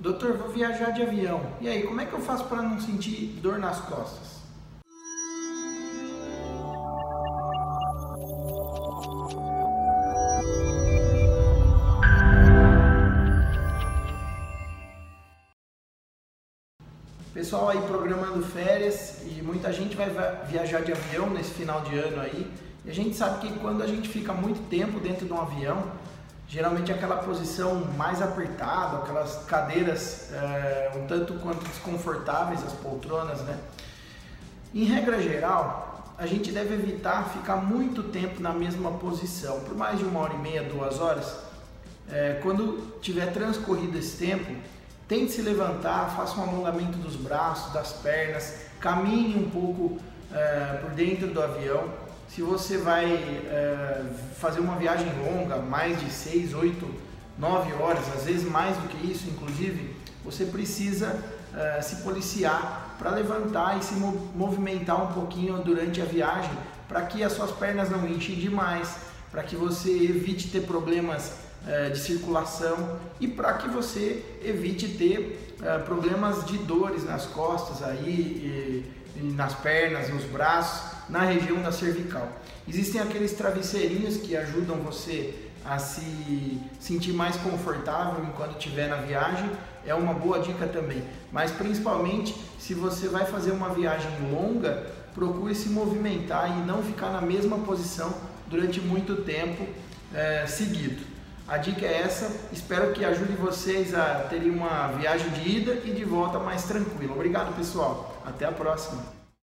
Doutor, vou viajar de avião. E aí, como é que eu faço para não sentir dor nas costas? Pessoal aí programando férias e muita gente vai viajar de avião nesse final de ano aí. E a gente sabe que quando a gente fica muito tempo dentro de um avião, geralmente aquela posição mais apertada, aquelas cadeiras é, um tanto quanto desconfortáveis, as poltronas, né? Em regra geral, a gente deve evitar ficar muito tempo na mesma posição, por mais de uma hora e meia, duas horas. É, quando tiver transcorrido esse tempo, tente se levantar, faça um alongamento dos braços, das pernas, caminhe um pouco é, por dentro do avião se você vai é, fazer uma viagem longa, mais de 6, 8, 9 horas, às vezes mais do que isso, inclusive, você precisa é, se policiar para levantar e se movimentar um pouquinho durante a viagem, para que as suas pernas não enchem demais, para que você evite ter problemas é, de circulação e para que você evite ter problemas de dores nas costas aí, e, e nas pernas, nos braços na região da cervical. Existem aqueles travesseirinhos que ajudam você a se sentir mais confortável enquanto estiver na viagem, é uma boa dica também. Mas principalmente se você vai fazer uma viagem longa, procure se movimentar e não ficar na mesma posição durante muito tempo é, seguido. A dica é essa, espero que ajude vocês a terem uma viagem de ida e de volta mais tranquila. Obrigado pessoal, até a próxima.